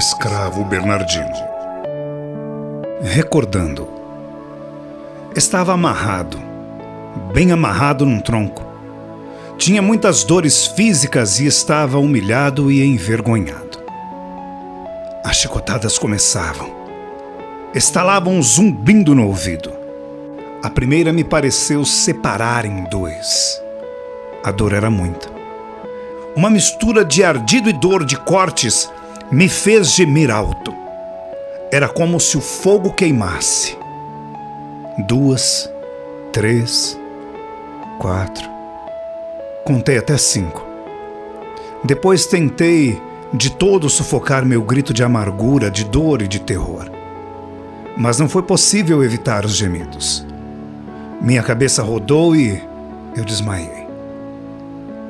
escravo Bernardino. Recordando. Estava amarrado, bem amarrado num tronco. Tinha muitas dores físicas e estava humilhado e envergonhado. As chicotadas começavam. Estalavam zumbindo no ouvido. A primeira me pareceu separar em dois. A dor era muita. Uma mistura de ardido e dor de cortes me fez gemer alto. Era como se o fogo queimasse. Duas, três, quatro. Contei até cinco. Depois tentei de todo sufocar meu grito de amargura, de dor e de terror. Mas não foi possível evitar os gemidos. Minha cabeça rodou e eu desmaiei.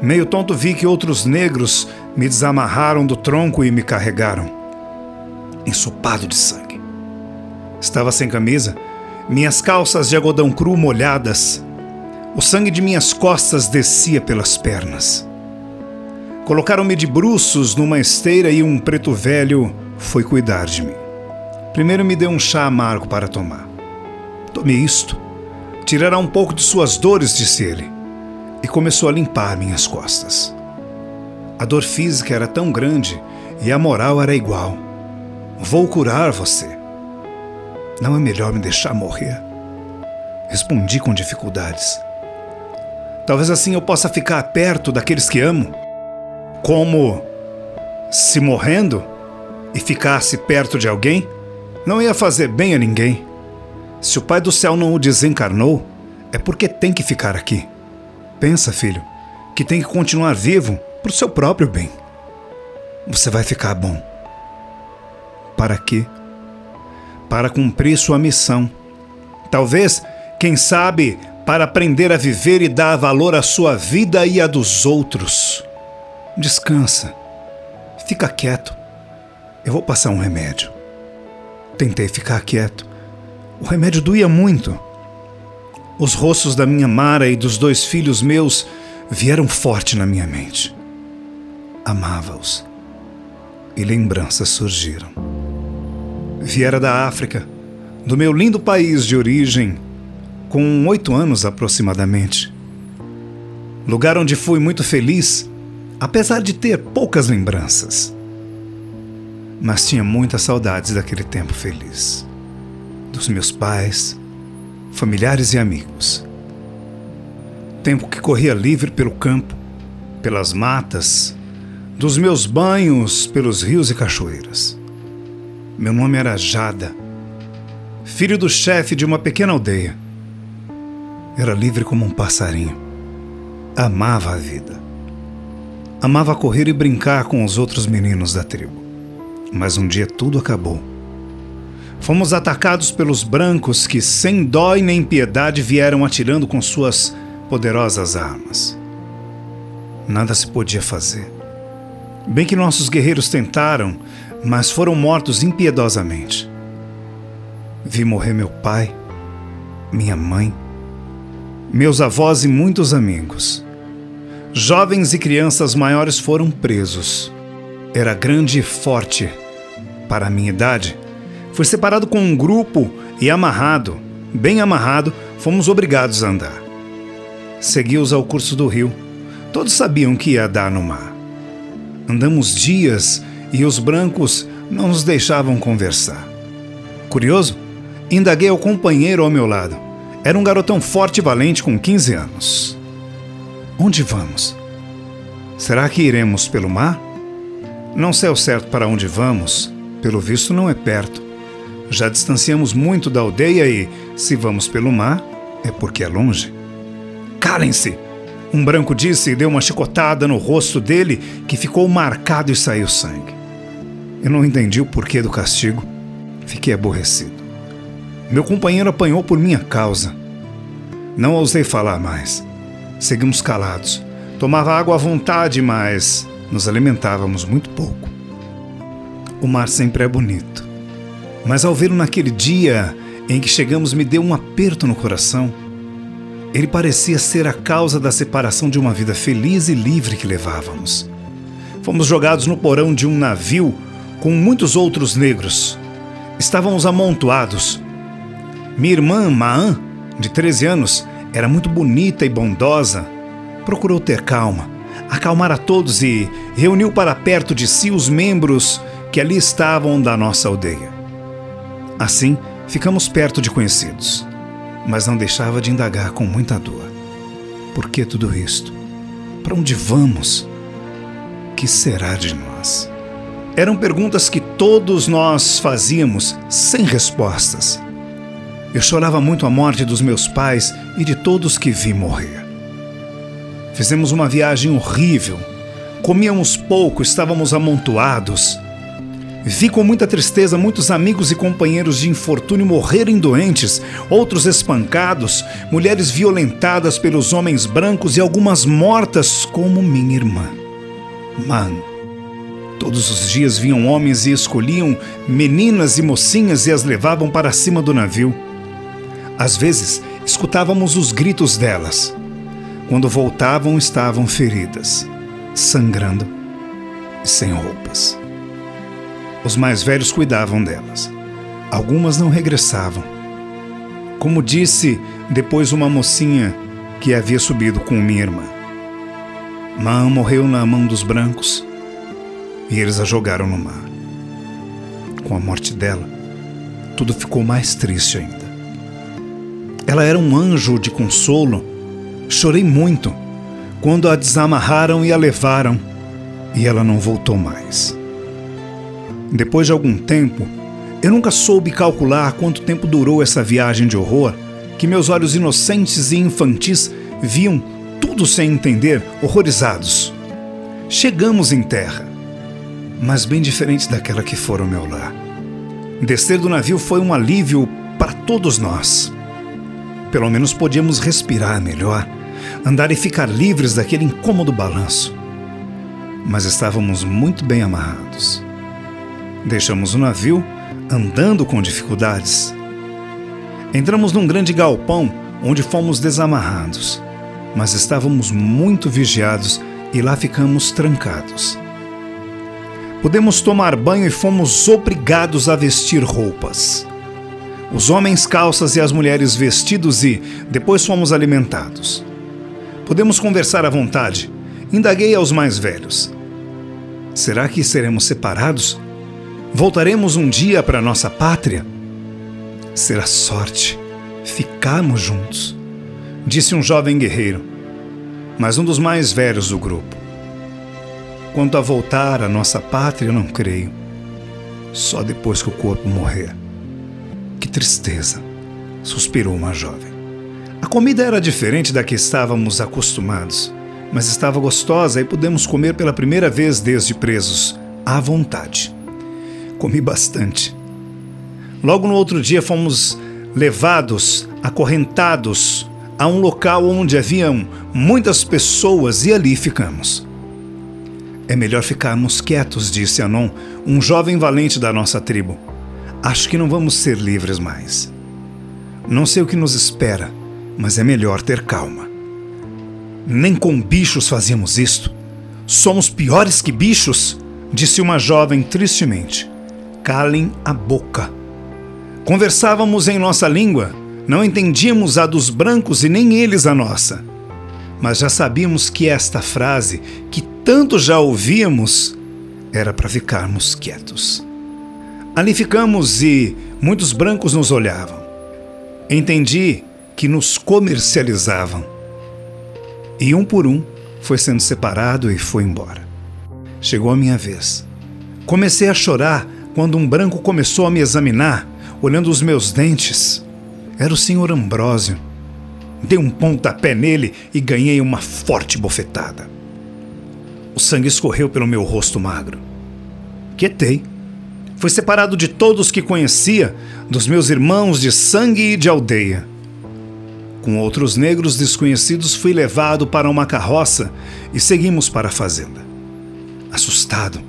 Meio tonto vi que outros negros me desamarraram do tronco e me carregaram, ensopado de sangue. Estava sem camisa, minhas calças de algodão cru molhadas. O sangue de minhas costas descia pelas pernas. Colocaram-me de bruços numa esteira e um preto velho foi cuidar de mim. Primeiro me deu um chá amargo para tomar. Tome isto. Tirará um pouco de suas dores, disse ele, e começou a limpar minhas costas. A dor física era tão grande e a moral era igual. Vou curar você. Não é melhor me deixar morrer? Respondi com dificuldades. Talvez assim eu possa ficar perto daqueles que amo. Como se morrendo e ficasse perto de alguém, não ia fazer bem a ninguém. Se o Pai do céu não o desencarnou, é porque tem que ficar aqui. Pensa, filho, que tem que continuar vivo para o seu próprio bem. Você vai ficar bom. Para quê? Para cumprir sua missão. Talvez, quem sabe, para aprender a viver e dar valor à sua vida e à dos outros. Descansa. Fica quieto. Eu vou passar um remédio. Tentei ficar quieto. O remédio doía muito. Os rostos da minha Mara e dos dois filhos meus vieram forte na minha mente amava-os. E lembranças surgiram. Viera da África, do meu lindo país de origem, com oito anos aproximadamente. Lugar onde fui muito feliz, apesar de ter poucas lembranças. Mas tinha muitas saudades daquele tempo feliz. Dos meus pais, familiares e amigos. Tempo que corria livre pelo campo, pelas matas, dos meus banhos pelos rios e cachoeiras. Meu nome era Jada, filho do chefe de uma pequena aldeia. Era livre como um passarinho. Amava a vida. Amava correr e brincar com os outros meninos da tribo. Mas um dia tudo acabou. Fomos atacados pelos brancos que, sem dó e nem piedade, vieram atirando com suas poderosas armas. Nada se podia fazer. Bem que nossos guerreiros tentaram, mas foram mortos impiedosamente. Vi morrer meu pai, minha mãe, meus avós e muitos amigos. Jovens e crianças maiores foram presos. Era grande e forte. Para a minha idade, fui separado com um grupo e amarrado, bem amarrado, fomos obrigados a andar. Segui-os ao curso do rio. Todos sabiam que ia dar no mar. Andamos dias e os brancos não nos deixavam conversar. Curioso? Indaguei ao companheiro ao meu lado. Era um garotão forte e valente com 15 anos. Onde vamos? Será que iremos pelo mar? Não sei ao certo para onde vamos, pelo visto não é perto. Já distanciamos muito da aldeia e, se vamos pelo mar, é porque é longe. Calem-se! Um branco disse e deu uma chicotada no rosto dele que ficou marcado e saiu sangue. Eu não entendi o porquê do castigo. Fiquei aborrecido. Meu companheiro apanhou por minha causa. Não ousei falar mais. Seguimos calados. Tomava água à vontade, mas nos alimentávamos muito pouco. O mar sempre é bonito. Mas ao vê-lo naquele dia em que chegamos, me deu um aperto no coração ele parecia ser a causa da separação de uma vida feliz e livre que levávamos. Fomos jogados no porão de um navio com muitos outros negros. Estávamos amontoados. Minha irmã, Maan, de 13 anos, era muito bonita e bondosa. Procurou ter calma, acalmar a todos e reuniu para perto de si os membros que ali estavam da nossa aldeia. Assim, ficamos perto de conhecidos, mas não deixava de indagar com muita dor. Por que tudo isto? Para onde vamos? Que será de nós? Eram perguntas que todos nós fazíamos sem respostas. Eu chorava muito a morte dos meus pais e de todos que vi morrer. Fizemos uma viagem horrível. Comíamos pouco, estávamos amontoados. Vi com muita tristeza muitos amigos e companheiros de infortúnio morrerem doentes, outros espancados, mulheres violentadas pelos homens brancos e algumas mortas, como minha irmã. Mano, todos os dias vinham homens e escolhiam meninas e mocinhas e as levavam para cima do navio. Às vezes, escutávamos os gritos delas. Quando voltavam, estavam feridas, sangrando e sem roupas. Os mais velhos cuidavam delas. Algumas não regressavam. Como disse depois uma mocinha que havia subido com minha irmã. Mã morreu na mão dos brancos e eles a jogaram no mar. Com a morte dela, tudo ficou mais triste ainda. Ela era um anjo de consolo. Chorei muito quando a desamarraram e a levaram, e ela não voltou mais. Depois de algum tempo, eu nunca soube calcular quanto tempo durou essa viagem de horror, que meus olhos inocentes e infantis viam tudo sem entender, horrorizados. Chegamos em terra, mas bem diferente daquela que fora o meu lar. Descer do navio foi um alívio para todos nós. Pelo menos podíamos respirar melhor, andar e ficar livres daquele incômodo balanço. Mas estávamos muito bem amarrados. Deixamos o navio andando com dificuldades. Entramos num grande galpão onde fomos desamarrados, mas estávamos muito vigiados e lá ficamos trancados. Pudemos tomar banho e fomos obrigados a vestir roupas. Os homens calças e as mulheres vestidos e depois fomos alimentados. Podemos conversar à vontade. Indaguei aos mais velhos. Será que seremos separados? Voltaremos um dia para nossa pátria? Será sorte ficarmos juntos, disse um jovem guerreiro, mas um dos mais velhos do grupo. Quanto a voltar à nossa pátria, não creio. Só depois que o corpo morrer. Que tristeza, suspirou uma jovem. A comida era diferente da que estávamos acostumados, mas estava gostosa e pudemos comer pela primeira vez desde presos, à vontade comi bastante. Logo no outro dia fomos levados, acorrentados a um local onde haviam muitas pessoas e ali ficamos. É melhor ficarmos quietos, disse Anon, um jovem valente da nossa tribo. Acho que não vamos ser livres mais. Não sei o que nos espera, mas é melhor ter calma. Nem com bichos fazíamos isto. Somos piores que bichos, disse uma jovem tristemente calem a boca. Conversávamos em nossa língua, não entendíamos a dos brancos e nem eles a nossa. Mas já sabíamos que esta frase, que tanto já ouvíamos, era para ficarmos quietos. Ali ficamos e muitos brancos nos olhavam. Entendi que nos comercializavam. E um por um foi sendo separado e foi embora. Chegou a minha vez. Comecei a chorar quando um branco começou a me examinar, olhando os meus dentes. Era o senhor Ambrósio. Dei um pontapé nele e ganhei uma forte bofetada. O sangue escorreu pelo meu rosto magro. Quietei. Fui separado de todos que conhecia, dos meus irmãos de sangue e de aldeia. Com outros negros desconhecidos, fui levado para uma carroça e seguimos para a fazenda. Assustado,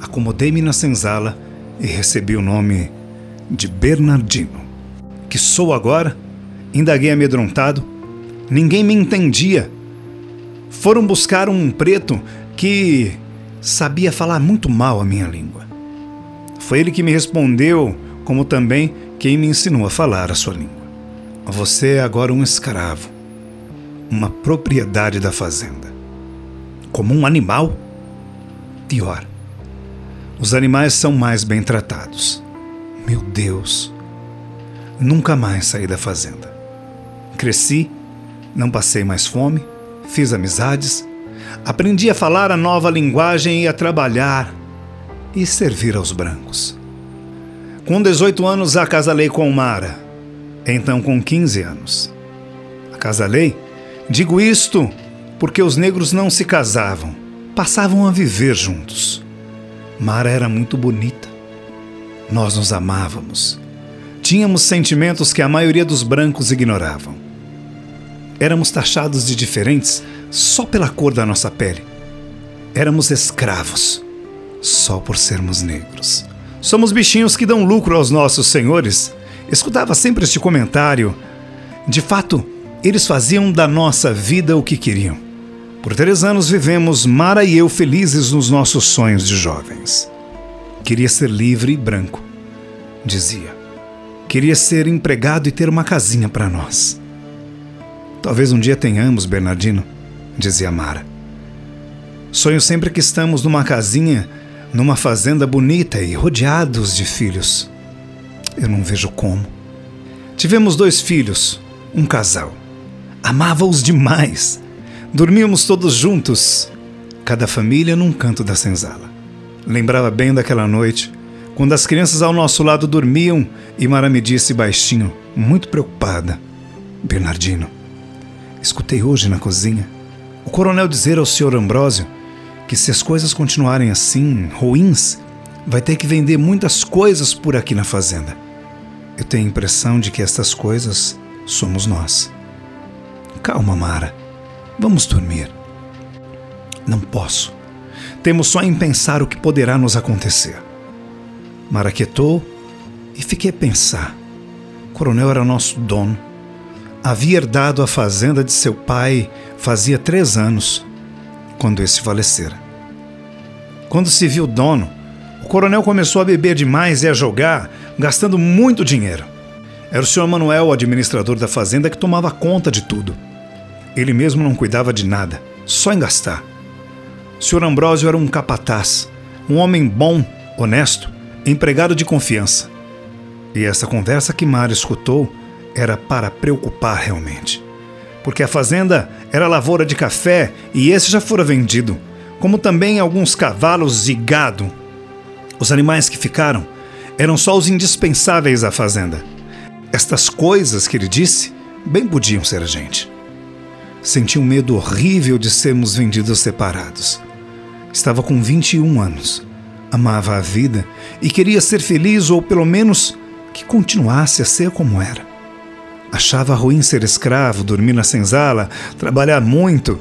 acomodei-me na senzala e recebi o nome de Bernardino. Que sou agora? Indaguei amedrontado. Ninguém me entendia. Foram buscar um preto que sabia falar muito mal a minha língua. Foi ele que me respondeu, como também quem me ensinou a falar a sua língua. Você é agora um escravo, uma propriedade da fazenda. Como um animal? Pior. Os animais são mais bem tratados. Meu Deus. Nunca mais saí da fazenda. Cresci, não passei mais fome, fiz amizades, aprendi a falar a nova linguagem e a trabalhar e servir aos brancos. Com 18 anos, acasalei com Mara, então com 15 anos. Acasalei? Digo isto porque os negros não se casavam, passavam a viver juntos. Mara era muito bonita. Nós nos amávamos. Tínhamos sentimentos que a maioria dos brancos ignoravam. Éramos taxados de diferentes só pela cor da nossa pele. Éramos escravos só por sermos negros. Somos bichinhos que dão lucro aos nossos senhores. Escutava sempre este comentário. De fato, eles faziam da nossa vida o que queriam. Por três anos vivemos, Mara e eu, felizes nos nossos sonhos de jovens. Queria ser livre e branco, dizia. Queria ser empregado e ter uma casinha para nós. Talvez um dia tenhamos, Bernardino, dizia Mara. Sonho sempre que estamos numa casinha numa fazenda bonita e rodeados de filhos. Eu não vejo como. Tivemos dois filhos, um casal. Amava-os demais. Dormíamos todos juntos, cada família num canto da senzala. Lembrava bem daquela noite, quando as crianças ao nosso lado dormiam e Mara me disse baixinho, muito preocupada: Bernardino, escutei hoje na cozinha o coronel dizer ao senhor Ambrósio que se as coisas continuarem assim, ruins, vai ter que vender muitas coisas por aqui na fazenda. Eu tenho a impressão de que estas coisas somos nós. Calma, Mara. Vamos dormir. Não posso. Temos só em pensar o que poderá nos acontecer. Mara quietou e fiquei a pensar. O coronel era nosso dono. Havia herdado a fazenda de seu pai fazia três anos quando esse falecera. Quando se viu dono, o coronel começou a beber demais e a jogar, gastando muito dinheiro. Era o senhor Manuel, o administrador da fazenda, que tomava conta de tudo. Ele mesmo não cuidava de nada, só em gastar. Senhor Ambrósio era um capataz, um homem bom, honesto, empregado de confiança. E essa conversa que Mara escutou era para preocupar realmente porque a fazenda era lavoura de café e esse já fora vendido, como também alguns cavalos e gado. Os animais que ficaram eram só os indispensáveis à fazenda. Estas coisas que ele disse bem podiam ser a gente. Senti um medo horrível de sermos vendidos separados. Estava com 21 anos, amava a vida e queria ser feliz ou pelo menos que continuasse a ser como era. Achava ruim ser escravo, dormir na senzala, trabalhar muito,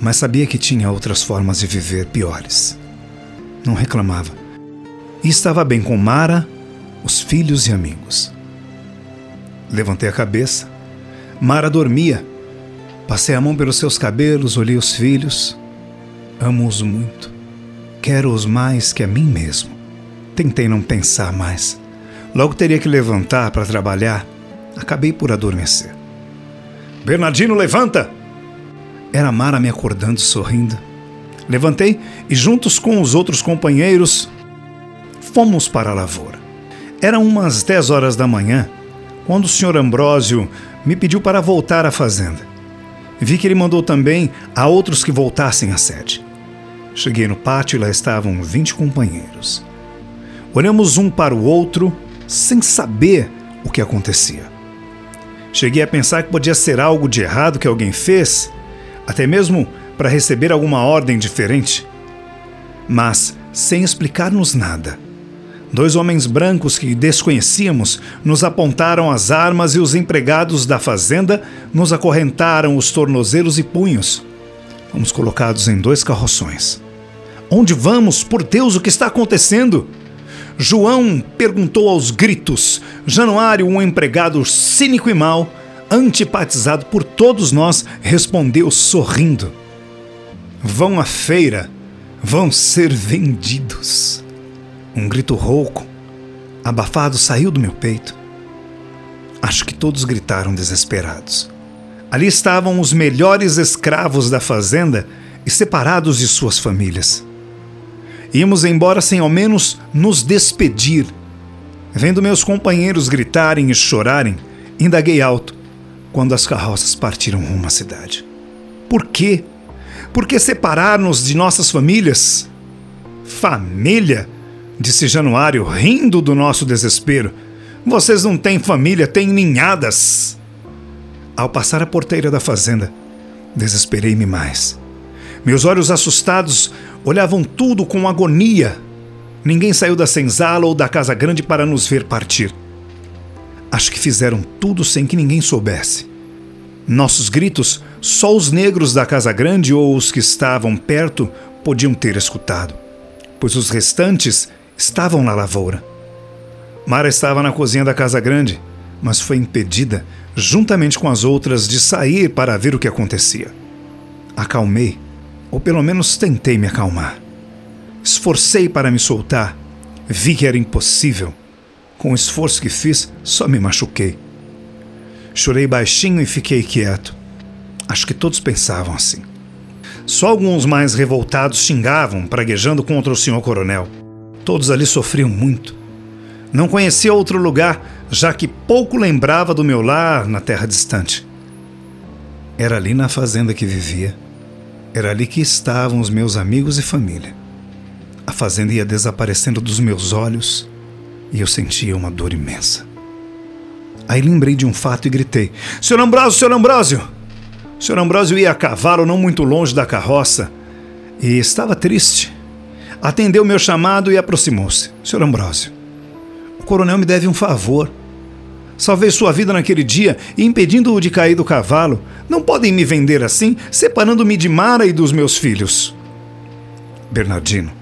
mas sabia que tinha outras formas de viver piores. Não reclamava. E estava bem com Mara, os filhos e amigos. Levantei a cabeça. Mara dormia. Passei a mão pelos seus cabelos, olhei os filhos. Amo-os muito. Quero-os mais que a mim mesmo. Tentei não pensar mais. Logo teria que levantar para trabalhar acabei por adormecer. Bernardino, levanta! Era Mara me acordando sorrindo. Levantei e, juntos com os outros companheiros, fomos para a lavoura. Eram umas 10 horas da manhã quando o senhor Ambrósio me pediu para voltar à fazenda. Vi que ele mandou também a outros que voltassem à sede. Cheguei no pátio e lá estavam 20 companheiros. Olhamos um para o outro sem saber o que acontecia. Cheguei a pensar que podia ser algo de errado que alguém fez, até mesmo para receber alguma ordem diferente. Mas, sem explicar-nos nada, dois homens brancos que desconhecíamos nos apontaram as armas e os empregados da fazenda nos acorrentaram os tornozelos e punhos. Fomos colocados em dois carroções. Onde vamos? Por Deus, o que está acontecendo? João perguntou aos gritos. Januário, um empregado cínico e mau, antipatizado por todos nós, respondeu sorrindo: Vão à feira, vão ser vendidos. Um grito rouco, abafado, saiu do meu peito. Acho que todos gritaram desesperados. Ali estavam os melhores escravos da fazenda e separados de suas famílias. Íamos embora sem ao menos nos despedir. Vendo meus companheiros gritarem e chorarem, indaguei alto quando as carroças partiram rumo à cidade. Por quê? Por que separar-nos de nossas famílias? Família? Disse Januário, rindo do nosso desespero. Vocês não têm família, têm ninhadas. Ao passar a porteira da fazenda, desesperei-me mais. Meus olhos assustados olhavam tudo com agonia. Ninguém saiu da senzala ou da casa grande para nos ver partir. Acho que fizeram tudo sem que ninguém soubesse. Nossos gritos, só os negros da casa grande ou os que estavam perto podiam ter escutado, pois os restantes estavam na lavoura. Mara estava na cozinha da casa grande, mas foi impedida, juntamente com as outras, de sair para ver o que acontecia. Acalmei, ou pelo menos tentei me acalmar. Esforcei para me soltar, vi que era impossível. Com o esforço que fiz, só me machuquei. Chorei baixinho e fiquei quieto. Acho que todos pensavam assim. Só alguns mais revoltados xingavam, praguejando contra o senhor coronel. Todos ali sofriam muito. Não conhecia outro lugar, já que pouco lembrava do meu lar na terra distante. Era ali na fazenda que vivia. Era ali que estavam os meus amigos e família. A fazenda ia desaparecendo dos meus olhos e eu sentia uma dor imensa. Aí lembrei de um fato e gritei: Senhor Ambrósio, senhor Ambrósio! Senhor Ambrósio ia a cavalo não muito longe da carroça e estava triste. Atendeu meu chamado e aproximou-se. Senhor Ambrósio, o coronel me deve um favor. Salvei sua vida naquele dia e impedindo-o de cair do cavalo. Não podem me vender assim, separando-me de Mara e dos meus filhos. Bernardino,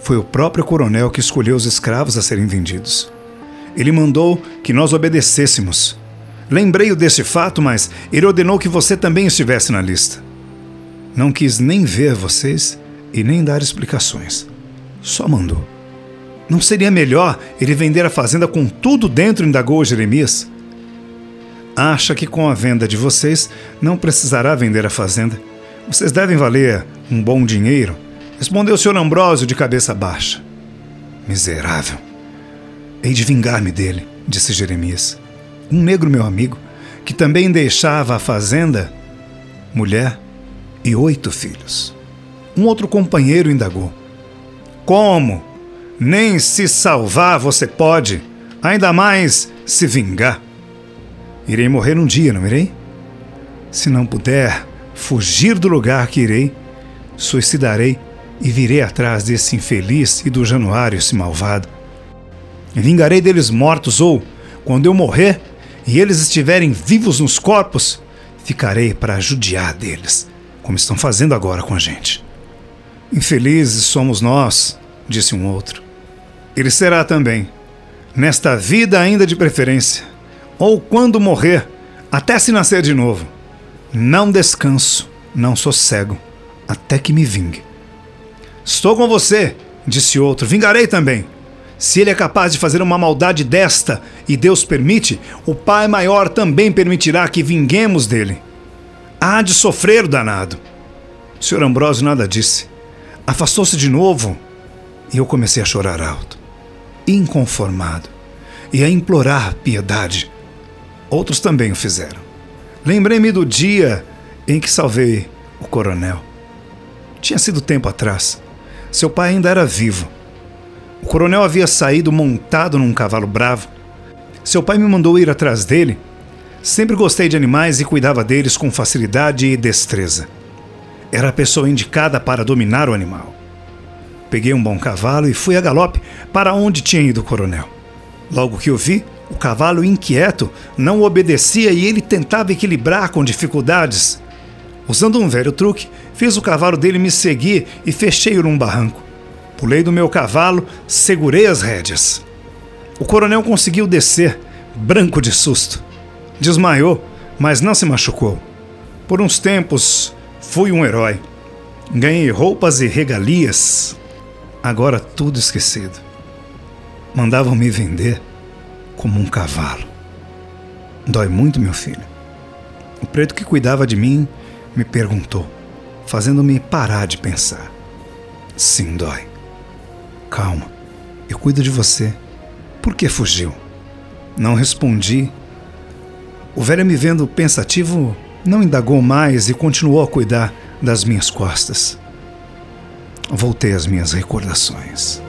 foi o próprio coronel que escolheu os escravos a serem vendidos. Ele mandou que nós obedecêssemos. Lembrei-o desse fato, mas ele ordenou que você também estivesse na lista. Não quis nem ver vocês e nem dar explicações. Só mandou. Não seria melhor ele vender a fazenda com tudo dentro? indagou Jeremias. Acha que com a venda de vocês não precisará vender a fazenda. Vocês devem valer um bom dinheiro, respondeu o Sr. Ambrósio de cabeça baixa. Miserável. Hei de vingar-me dele, disse Jeremias. Um negro meu amigo, que também deixava a fazenda, mulher e oito filhos. Um outro companheiro indagou: Como? Nem se salvar você pode, ainda mais se vingar. Irei morrer um dia, não irei? Se não puder fugir do lugar que irei, suicidarei e virei atrás desse infeliz e do Januário, esse malvado. Vingarei deles mortos, ou, quando eu morrer e eles estiverem vivos nos corpos, ficarei para judiar deles, como estão fazendo agora com a gente. Infelizes somos nós, disse um outro. Ele será também, nesta vida ainda de preferência, ou quando morrer, até se nascer de novo. Não descanso, não sossego, até que me vingue. Estou com você, disse outro, vingarei também. Se ele é capaz de fazer uma maldade desta e Deus permite, o Pai maior também permitirá que vinguemos dele. Há de sofrer danado. O Sr. Ambrósio nada disse. Afastou-se de novo e eu comecei a chorar alto inconformado e a implorar piedade. Outros também o fizeram. Lembrei-me do dia em que salvei o coronel. Tinha sido tempo atrás. Seu pai ainda era vivo. O coronel havia saído montado num cavalo bravo. Seu pai me mandou ir atrás dele. Sempre gostei de animais e cuidava deles com facilidade e destreza. Era a pessoa indicada para dominar o animal. Peguei um bom cavalo e fui a galope para onde tinha ido o coronel. Logo que o vi, o cavalo inquieto não obedecia e ele tentava equilibrar com dificuldades. Usando um velho truque, fiz o cavalo dele me seguir e fechei-o num barranco. Pulei do meu cavalo, segurei as rédeas. O coronel conseguiu descer, branco de susto. Desmaiou, mas não se machucou. Por uns tempos, fui um herói. Ganhei roupas e regalias, agora tudo esquecido. Mandavam me vender como um cavalo. Dói muito, meu filho. O preto que cuidava de mim me perguntou, fazendo-me parar de pensar. Sim, dói. Calma, eu cuido de você. Por que fugiu? Não respondi. O velho, me vendo pensativo, não indagou mais e continuou a cuidar das minhas costas. Voltei às minhas recordações.